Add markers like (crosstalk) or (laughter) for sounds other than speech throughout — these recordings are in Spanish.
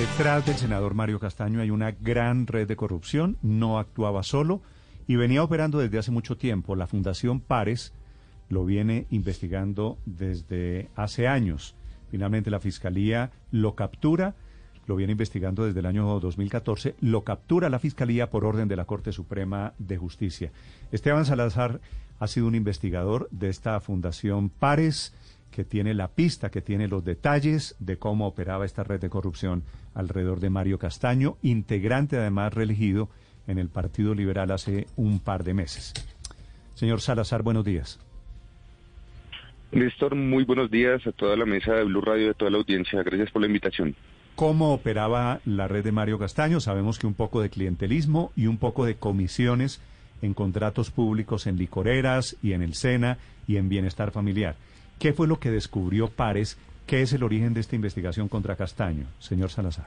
Detrás del senador Mario Castaño hay una gran red de corrupción, no actuaba solo y venía operando desde hace mucho tiempo. La Fundación Pares lo viene investigando desde hace años. Finalmente la Fiscalía lo captura, lo viene investigando desde el año 2014, lo captura la Fiscalía por orden de la Corte Suprema de Justicia. Esteban Salazar ha sido un investigador de esta Fundación Pares que tiene la pista, que tiene los detalles de cómo operaba esta red de corrupción alrededor de Mario Castaño, integrante además reelegido en el Partido Liberal hace un par de meses. Señor Salazar, buenos días. Néstor, muy buenos días a toda la mesa de Blue Radio y a toda la audiencia. Gracias por la invitación. ¿Cómo operaba la red de Mario Castaño? Sabemos que un poco de clientelismo y un poco de comisiones en contratos públicos en licoreras y en el SENA y en bienestar familiar. ¿Qué fue lo que descubrió Pares? ¿Qué es el origen de esta investigación contra Castaño, señor Salazar?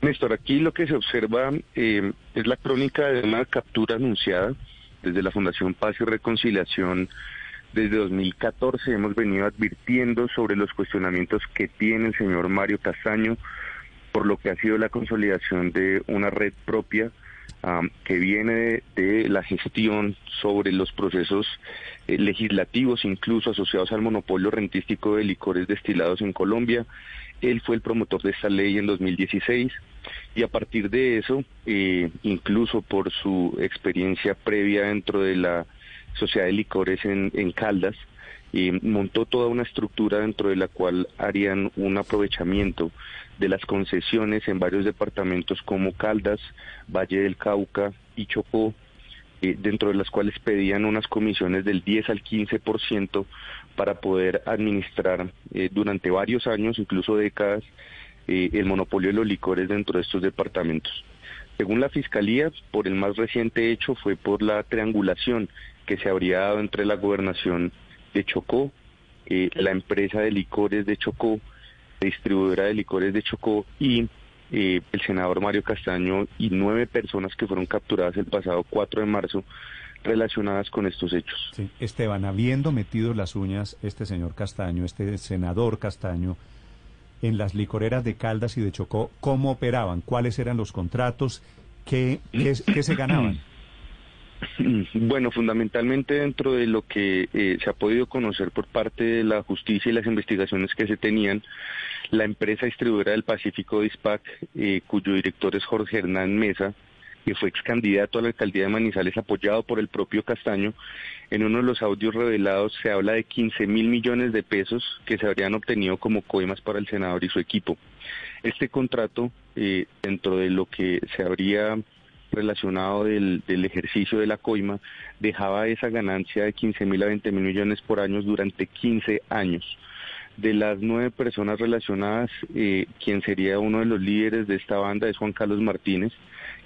Néstor, aquí lo que se observa eh, es la crónica de una captura anunciada desde la Fundación Paz y Reconciliación. Desde 2014 hemos venido advirtiendo sobre los cuestionamientos que tiene el señor Mario Castaño por lo que ha sido la consolidación de una red propia que viene de, la gestión sobre los procesos eh, legislativos, incluso asociados al monopolio rentístico de licores destilados en Colombia. Él fue el promotor de esta ley en 2016 y a partir de eso, eh, incluso por su experiencia previa dentro de la Sociedad de Licores en, en Caldas, y montó toda una estructura dentro de la cual harían un aprovechamiento de las concesiones en varios departamentos como Caldas, Valle del Cauca y Chocó, eh, dentro de las cuales pedían unas comisiones del 10 al 15% para poder administrar eh, durante varios años, incluso décadas, eh, el monopolio de los licores dentro de estos departamentos. Según la Fiscalía, por el más reciente hecho fue por la triangulación que se habría dado entre la gobernación de Chocó, eh, la empresa de licores de Chocó, distribuidora de licores de Chocó y eh, el senador Mario Castaño y nueve personas que fueron capturadas el pasado 4 de marzo relacionadas con estos hechos. Esteban, habiendo metido las uñas este señor Castaño, este senador Castaño, en las licoreras de Caldas y de Chocó, ¿cómo operaban? ¿Cuáles eran los contratos? ¿Qué, qué se ganaban? (clears throat) Bueno, fundamentalmente dentro de lo que eh, se ha podido conocer por parte de la justicia y las investigaciones que se tenían, la empresa distribuidora del Pacífico Dispac, eh, cuyo director es Jorge Hernán Mesa, que fue ex candidato a la alcaldía de Manizales apoyado por el propio Castaño, en uno de los audios revelados se habla de 15 mil millones de pesos que se habrían obtenido como coimas para el senador y su equipo. Este contrato, eh, dentro de lo que se habría relacionado del, ejercicio de la coima dejaba esa ganancia de 15 mil a 20 mil millones por año durante 15 años. De las nueve personas relacionadas, eh, quien sería uno de los líderes de esta banda es Juan Carlos Martínez,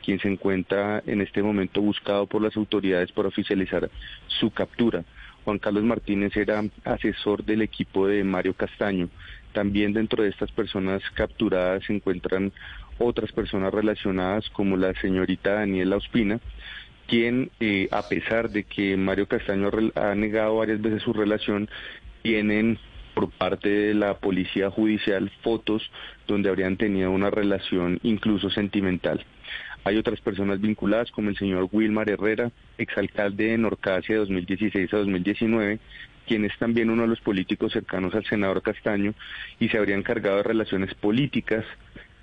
quien se encuentra en este momento buscado por las autoridades para oficializar su captura. Juan Carlos Martínez era asesor del equipo de Mario Castaño. También dentro de estas personas capturadas se encuentran otras personas relacionadas como la señorita Daniela Ospina, quien eh, a pesar de que Mario Castaño ha negado varias veces su relación, tienen por parte de la policía judicial fotos donde habrían tenido una relación incluso sentimental. Hay otras personas vinculadas como el señor Wilmar Herrera, exalcalde de Norcasia de 2016 a 2019, quien es también uno de los políticos cercanos al senador Castaño y se habría encargado de relaciones políticas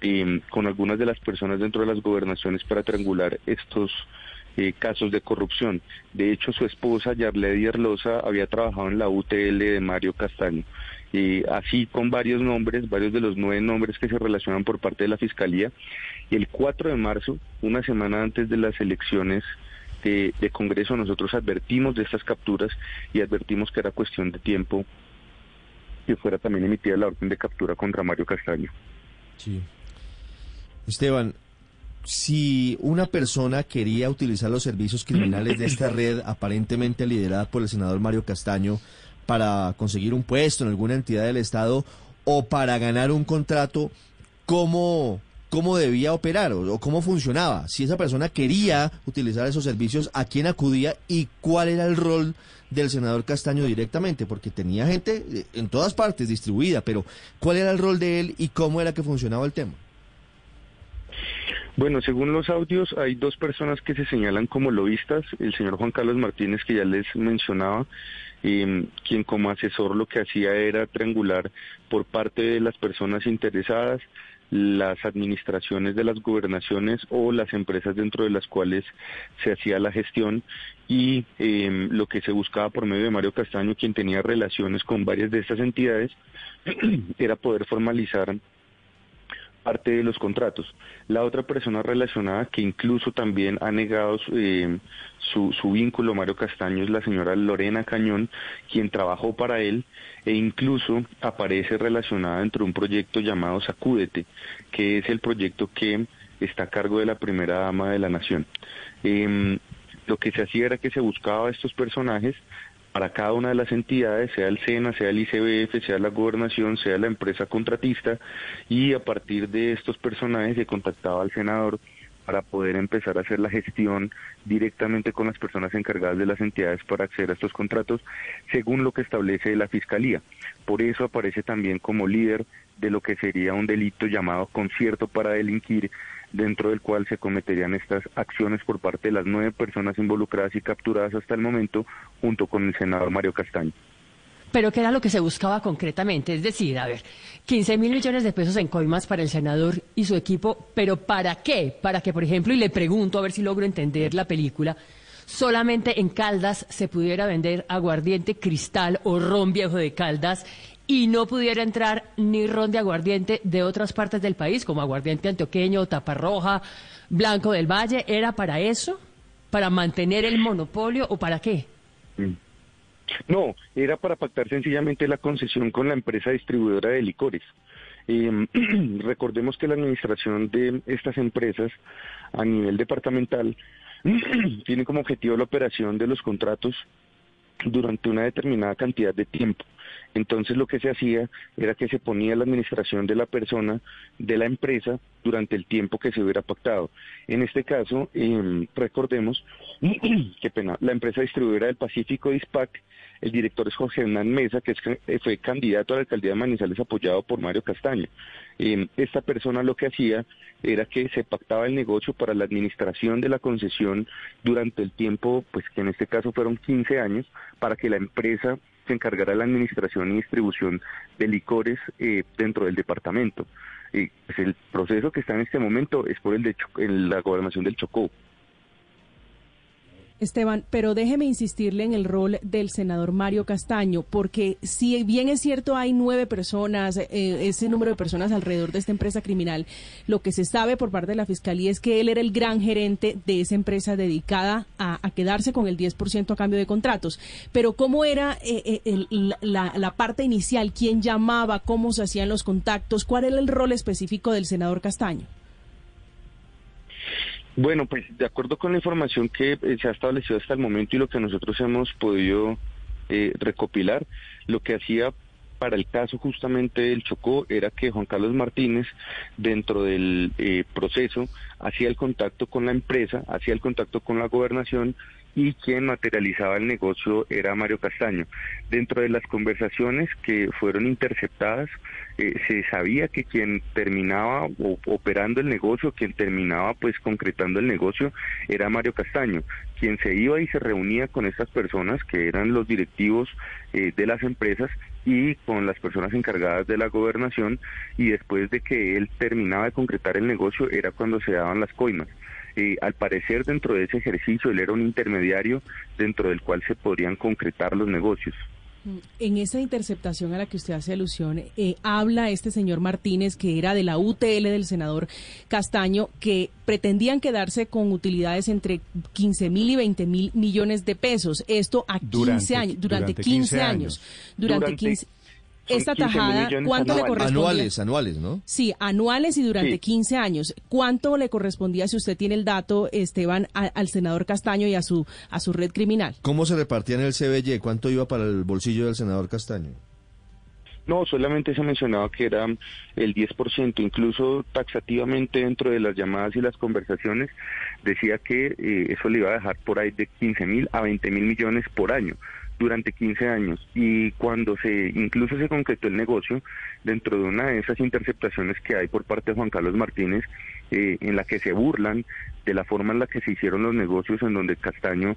eh, con algunas de las personas dentro de las gobernaciones para triangular estos eh, casos de corrupción. De hecho, su esposa, Yarledi Erlosa, había trabajado en la UTL de Mario Castaño. Así con varios nombres, varios de los nueve nombres que se relacionan por parte de la Fiscalía. Y el 4 de marzo, una semana antes de las elecciones de, de Congreso, nosotros advertimos de estas capturas y advertimos que era cuestión de tiempo que fuera también emitida la orden de captura contra Mario Castaño. Sí, Esteban, si una persona quería utilizar los servicios criminales de esta red aparentemente liderada por el senador Mario Castaño para conseguir un puesto en alguna entidad del Estado o para ganar un contrato, ¿cómo cómo debía operar o, o, cómo funcionaba. Si esa persona quería utilizar esos servicios, a quién acudía y cuál era el rol del senador Castaño directamente, porque tenía gente eh, en todas partes distribuida, pero cuál era el rol de él y cómo era que funcionaba el tema. Bueno, según los audios, hay dos personas que se señalan como lobistas. El señor Juan Carlos Martínez, que ya les mencionaba, eh, quien como asesor lo que hacía era triangular por parte de las personas interesadas las administraciones de las gobernaciones o las empresas dentro de las cuales se hacía la gestión y eh, lo que se buscaba por medio de Mario Castaño, quien tenía relaciones con varias de estas entidades, (clears throat) era poder formalizar parte de los contratos. La otra persona relacionada que incluso también ha negado eh, su, su, vínculo, Mario Castaño, es la señora Lorena Cañón, quien trabajó para él e incluso aparece relacionada dentro de un proyecto llamado Sacúdete, que es el proyecto que está a cargo de la primera dama de la nación. Eh, lo que se hacía era que se buscaba a estos personajes para cada una de las entidades, sea el SENA, sea el ICBF, sea la gobernación, sea la empresa contratista, y a partir de estos personajes se contactaba al senador para poder empezar a hacer la gestión directamente con las personas encargadas de las entidades para acceder a estos contratos, según lo que establece la Fiscalía. Por eso aparece también como líder de lo que sería un delito llamado concierto para delinquir, dentro del cual se cometerían estas acciones por parte de las nueve personas involucradas y capturadas hasta el momento, junto con el senador Mario Castaño. Pero ¿qué era lo que se buscaba concretamente? Es decir, a ver, 15 mil millones de pesos en coimas para el senador y su equipo, pero ¿para qué? Para que, por ejemplo, y le pregunto a ver si logro entender la película, solamente en Caldas se pudiera vender aguardiente cristal o ron viejo de Caldas y no pudiera entrar ni ron de aguardiente de otras partes del país, como aguardiente antioqueño, taparroja, blanco del valle. ¿Era para eso? ¿Para mantener el monopolio o para qué? No, era para pactar sencillamente la concesión con la empresa distribuidora de licores. Eh, (clears throat) recordemos que la administración de estas empresas a nivel departamental (clears throat) tiene como objetivo la operación de los contratos durante una determinada cantidad de tiempo. Entonces lo que se hacía era que se ponía la administración de la persona, de la empresa, durante el tiempo que se hubiera pactado. En este caso, eh, recordemos, (clears throat) qué pena, la empresa distribuidora del Pacífico, DISPAC, el director es Jorge Hernán Mesa, que es, fue candidato a la alcaldía de Manizales apoyado por Mario Castaño. Eh, esta persona lo que hacía era que se pactaba el negocio para la administración de la concesión durante el tiempo, pues que en este caso fueron 15 años, para que la empresa se encargara de la administración y distribución de licores eh, dentro del departamento. Eh, pues el proceso que está en este momento es por el de en la gobernación del Chocó. Esteban, pero déjeme insistirle en el rol del senador Mario Castaño, porque si bien es cierto hay nueve personas, eh, ese número de personas alrededor de esta empresa criminal, lo que se sabe por parte de la Fiscalía es que él era el gran gerente de esa empresa dedicada a, quedarse con el 10% a cambio de contratos. Pero ¿cómo era eh, eh, la, la parte inicial? ¿Quién llamaba? ¿Cómo se hacían los contactos? ¿Cuál era el rol específico del senador Castaño? Bueno, pues de acuerdo con la información que eh, se ha establecido hasta el momento y lo que nosotros hemos podido eh, recopilar, lo que hacía para el caso justamente del Chocó era que Juan Carlos Martínez, dentro del eh, proceso, hacía el contacto con la empresa, hacía el contacto con la gobernación y quien materializaba el negocio era Mario Castaño. Dentro de las conversaciones que fueron interceptadas, eh, se sabía que quien terminaba operando el negocio, quien terminaba pues concretando el negocio, era Mario Castaño, quien se iba y se reunía con estas personas que eran los directivos eh, de las empresas y con las personas encargadas de la gobernación y después de que él terminaba de concretar el negocio era cuando se daban las coimas. Eh, al parecer dentro de ese ejercicio él era un intermediario dentro del cual se podrían concretar los negocios. Mm, en esa interceptación a la que usted hace alusión, eh, habla este señor Martínez, que era de la UTL del senador Castaño, que pretendían quedarse con utilidades entre 15 mil y 20 mil millones de pesos. Esto a 15 años, durante, 15, años. Durante 15 esta tajada, ¿cuánto le correspondía? Anuales, anuales, ¿no? Sí, anuales y durante 15 años. ¿Cuánto le correspondía, si usted tiene el dato, Esteban, al senador Castaño y a su, a su red criminal? ¿Cómo se repartía en el CBY? ¿Cuánto iba para el bolsillo del senador Castaño? No, solamente se mencionaba que era el 10%, incluso taxativamente dentro de las llamadas y las conversaciones decía que eh, eso le iba a dejar por ahí de 15 mil a 20 mil millones por año durante 15 años y cuando se incluso se concretó el negocio dentro de una de esas interceptaciones que hay por parte de Juan Carlos Martínez eh, en la que se burlan de la forma en la que se hicieron los negocios en donde Castaño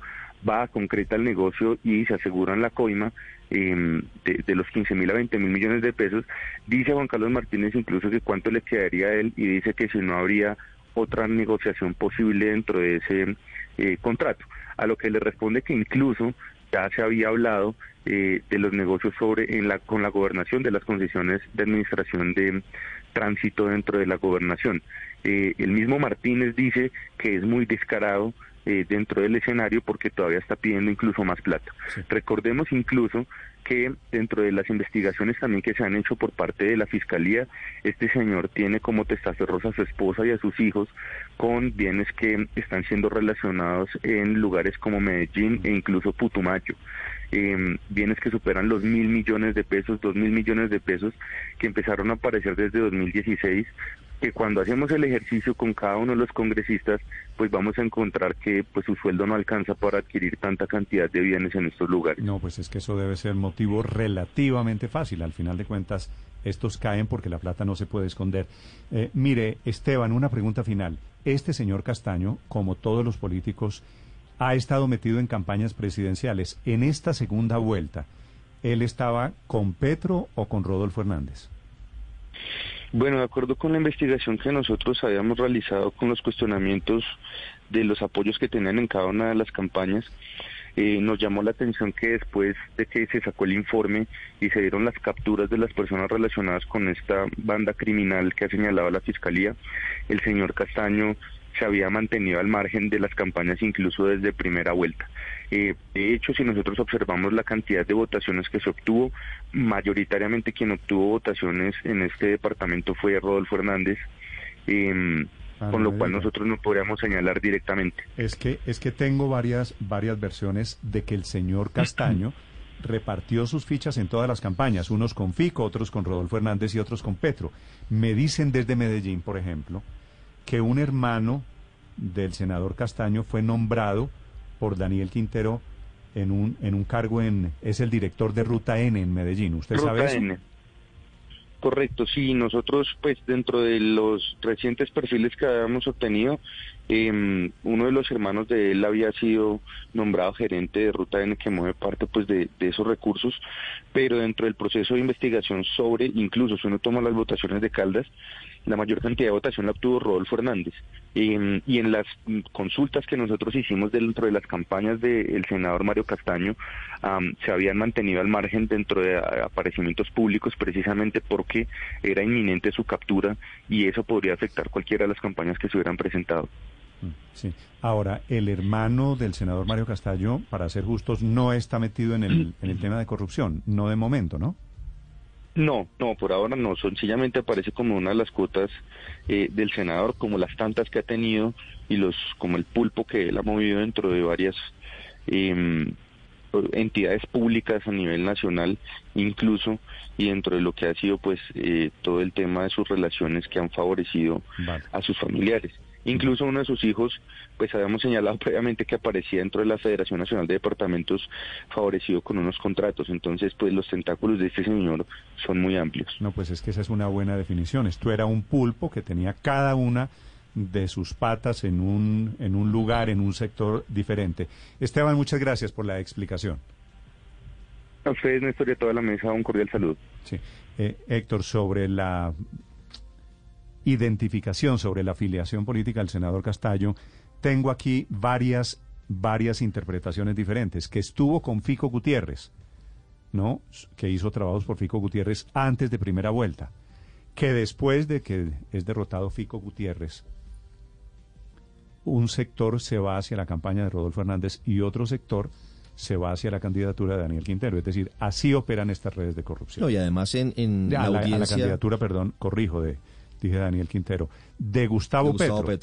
va a concreta el negocio y se aseguran la coima em, de, los 15 mil a 20 mil millones de pesos dice Juan Carlos Martínez incluso que cuánto le quedaría a él y dice que si no habría otra negociación posible dentro de ese eh, contrato a lo que le responde que incluso ya se había hablado eh, de los negocios sobre en la con la gobernación de las concesiones de administración de tránsito dentro de la gobernación. Eh, el mismo Martínez dice que es muy descarado eh, dentro del escenario porque todavía está pidiendo incluso más plata. Recordemos incluso que dentro de las investigaciones también que se han hecho por parte de la Fiscalía, este señor tiene como testaferros a su esposa y a sus hijos con bienes que están siendo relacionados en lugares como Medellín e incluso Putumayo. Eh, bienes que superan los mil millones de pesos, dos mil millones de pesos, que empezaron a aparecer desde 2016 que cuando hacemos el ejercicio con cada uno de los congresistas, pues vamos a encontrar que pues su sueldo no alcanza para adquirir tanta cantidad de bienes en estos lugares. No, pues es que eso debe ser motivo relativamente fácil. Al final de cuentas, estos caen porque la plata no se puede esconder. Eh, mire, Esteban, una pregunta final. Este señor Castaño, como todos los políticos, ha estado metido en campañas presidenciales. En esta segunda vuelta, ¿él estaba con Petro o con Rodolfo Hernández? Bueno, de acuerdo con la investigación que nosotros habíamos realizado con los cuestionamientos de los apoyos que tenían en cada una de las campañas, eh, nos llamó la atención que después de que se sacó el informe y se dieron las capturas de las personas relacionadas con esta banda criminal que ha señalado la Fiscalía, el señor Castaño se había mantenido al margen de las campañas incluso desde primera vuelta. Eh, de hecho, si nosotros observamos la cantidad de votaciones que se obtuvo, mayoritariamente quien obtuvo votaciones en este departamento fue Rodolfo Hernández. Ah, con lo cual nosotros no podríamos señalar directamente. Es que es que tengo varias varias versiones de que el señor (clears throat) Castaño repartió sus fichas en todas las campañas, unos con Fico, otros con Rodolfo Hernández y otros con Petro. Me dicen desde Medellín, por ejemplo, que un hermano del senador Castaño fue nombrado por Daniel Quintero en un en un cargo en es el director de Ruta N en Medellín. ¿Usted sabe eso? N. Correcto, sí, nosotros pues dentro de los recientes perfiles que habíamos obtenido, eh, uno de los hermanos de él había sido nombrado gerente de Ruta N que mueve parte pues de, de, esos recursos, pero dentro del proceso de investigación sobre, incluso si uno toma las votaciones de Caldas, la mayor cantidad de votación la obtuvo Rodolfo Hernández. y en las consultas que nosotros hicimos dentro de las campañas del senador Mario Castaño, se habían mantenido al margen dentro de aparecimientos públicos precisamente porque era inminente su captura y eso podría afectar cualquiera de las campañas que se hubieran presentado. Mm, sí. Ahora, el hermano del senador Mario Castaño, para ser justos, no está metido en el, en el tema de corrupción, no de momento, ¿no? No, no, por ahora no. Sencillamente aparece como una de las cuotas eh, del senador, como las tantas que ha tenido y los como el pulpo que él ha movido dentro de varias em, entidades públicas a nivel nacional, incluso y dentro de lo que ha sido pues eh, todo el tema de sus relaciones que han favorecido a sus familiares. Incluso uno de sus hijos, pues habíamos señalado (laughs) previamente que aparecía dentro de la Federación Nacional de Departamentos favorecido con unos contratos. Entonces, pues los tentáculos de este señor son muy amplios. No, pues es que esa es una buena definición. Esto era un pulpo que tenía cada una de sus patas en un, en un lugar, en un sector diferente. Esteban, muchas gracias por la explicación. A ustedes, Néstor, y a toda la mesa, un cordial saludo. Sí. Eh, Héctor, sobre la identificación sobre la afiliación política del senador Castallo, tengo aquí varias, varias interpretaciones diferentes. Que estuvo con Fico Gutiérrez, ¿no? Que hizo trabajos por Fico Gutiérrez antes de primera vuelta. Que después de que es derrotado Fico Gutiérrez, un sector se va hacia la campaña de Rodolfo Hernández y otro sector se va hacia la candidatura de Daniel Quintero. Es decir, así operan estas redes de corrupción. No, y además en, en la, la candidatura, perdón, corrijo, de, dije Daniel Quintero, de Gustavo, Petro.